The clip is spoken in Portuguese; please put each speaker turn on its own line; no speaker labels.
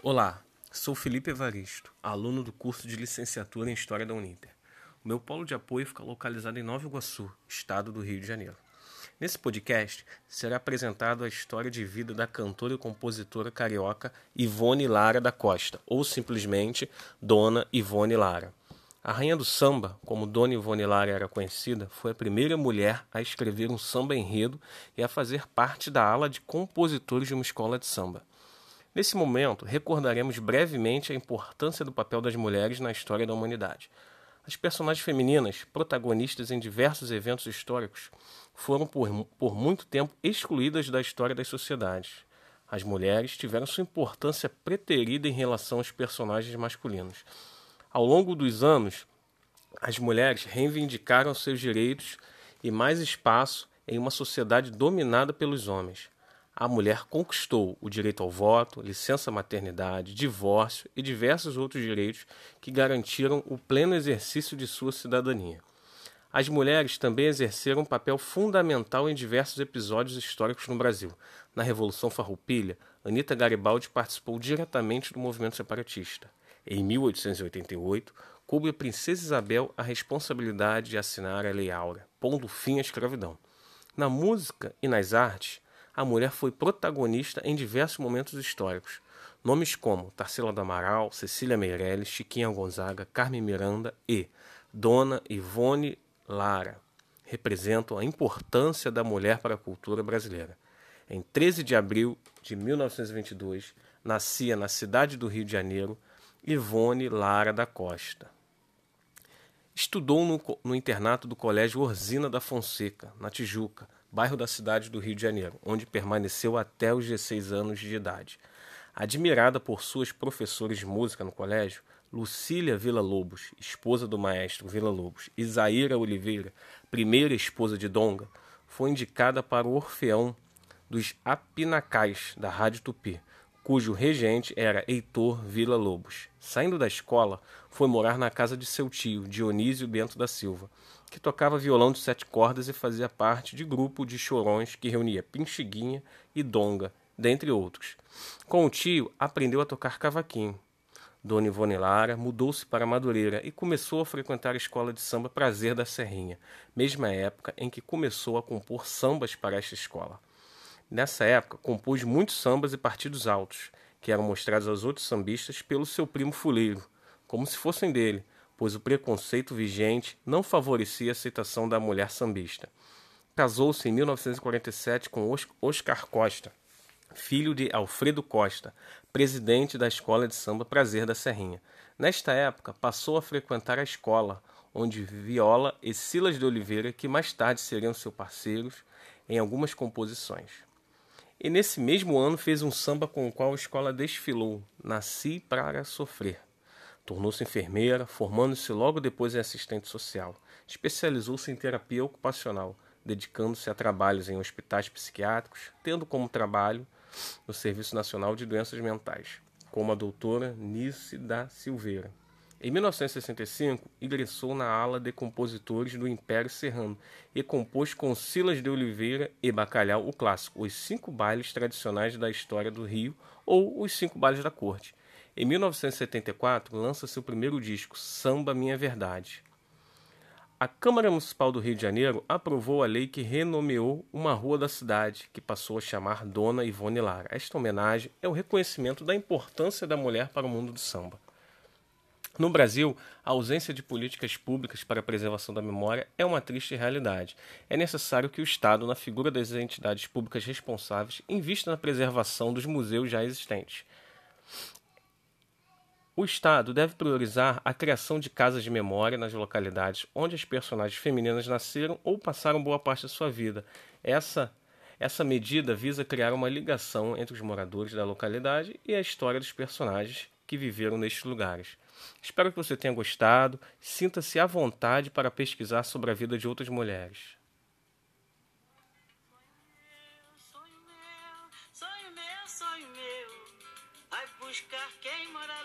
Olá, sou Felipe Evaristo, aluno do curso de licenciatura em História da Uninter. O meu polo de apoio fica localizado em Nova Iguaçu, estado do Rio de Janeiro. Nesse podcast será apresentado a história de vida da cantora e compositora carioca Ivone Lara da Costa, ou simplesmente Dona Ivone Lara. A rainha do samba, como Dona Ivone Lara era conhecida, foi a primeira mulher a escrever um samba enredo e a fazer parte da ala de compositores de uma escola de samba. Nesse momento, recordaremos brevemente a importância do papel das mulheres na história da humanidade. As personagens femininas, protagonistas em diversos eventos históricos, foram por, por muito tempo excluídas da história das sociedades. As mulheres tiveram sua importância preterida em relação aos personagens masculinos. Ao longo dos anos, as mulheres reivindicaram seus direitos e mais espaço em uma sociedade dominada pelos homens a mulher conquistou o direito ao voto, licença maternidade, divórcio e diversos outros direitos que garantiram o pleno exercício de sua cidadania. As mulheres também exerceram um papel fundamental em diversos episódios históricos no Brasil. Na Revolução Farroupilha, Anita Garibaldi participou diretamente do movimento separatista. Em 1888, coube a Princesa Isabel a responsabilidade de assinar a Lei Áurea, pondo fim à escravidão. Na música e nas artes, a mulher foi protagonista em diversos momentos históricos. Nomes como Tarsila do Amaral, Cecília Meirelles, Chiquinha Gonzaga, Carmen Miranda e Dona Ivone Lara representam a importância da mulher para a cultura brasileira. Em 13 de abril de 1922, nascia na cidade do Rio de Janeiro Ivone Lara da Costa. Estudou no, no internato do Colégio Orzina da Fonseca, na Tijuca, bairro da cidade do Rio de Janeiro, onde permaneceu até os 16 anos de idade. Admirada por suas professores de música no colégio, Lucília Villa-Lobos, esposa do maestro Villa-Lobos, e Zaira Oliveira, primeira esposa de Donga, foi indicada para o Orfeão dos Apinacais, da Rádio Tupi, cujo regente era Heitor Villa-Lobos. Saindo da escola, foi morar na casa de seu tio, Dionísio Bento da Silva, que tocava violão de sete cordas e fazia parte de grupo de chorões que reunia Pinchiguinha e Donga, dentre outros. Com o tio, aprendeu a tocar cavaquinho. Dona Ivone Lara mudou-se para Madureira e começou a frequentar a escola de samba Prazer da Serrinha, mesma época em que começou a compor sambas para esta escola. Nessa época, compôs muitos sambas e partidos altos, que eram mostrados aos outros sambistas pelo seu primo fuleiro, como se fossem dele, pois o preconceito vigente não favorecia a aceitação da mulher sambista. Casou-se em 1947 com Oscar Costa, filho de Alfredo Costa, presidente da Escola de Samba Prazer da Serrinha. Nesta época, passou a frequentar a escola, onde Viola e Silas de Oliveira, que mais tarde seriam seus parceiros em algumas composições. E nesse mesmo ano fez um samba com o qual a escola desfilou, Nasci para Sofrer. Tornou-se enfermeira, formando-se logo depois em assistente social. Especializou-se em terapia ocupacional, dedicando-se a trabalhos em hospitais psiquiátricos, tendo como trabalho no Serviço Nacional de Doenças Mentais, como a doutora Nice da Silveira. Em 1965, ingressou na ala de compositores do Império Serrano e compôs com Silas de Oliveira e Bacalhau o clássico Os Cinco Bailes Tradicionais da História do Rio ou Os Cinco Bailes da Corte, em 1974, lança seu primeiro disco, Samba Minha Verdade. A Câmara Municipal do Rio de Janeiro aprovou a lei que renomeou uma rua da cidade, que passou a chamar Dona Ivone Lara. Esta homenagem é o reconhecimento da importância da mulher para o mundo do samba. No Brasil, a ausência de políticas públicas para a preservação da memória é uma triste realidade. É necessário que o Estado, na figura das entidades públicas responsáveis, invista na preservação dos museus já existentes. O Estado deve priorizar a criação de casas de memória nas localidades onde as personagens femininas nasceram ou passaram boa parte da sua vida. Essa, essa medida visa criar uma ligação entre os moradores da localidade e a história dos personagens que viveram nestes lugares. Espero que você tenha gostado. Sinta-se à vontade para pesquisar sobre a vida de outras mulheres. buscar quem mora longe.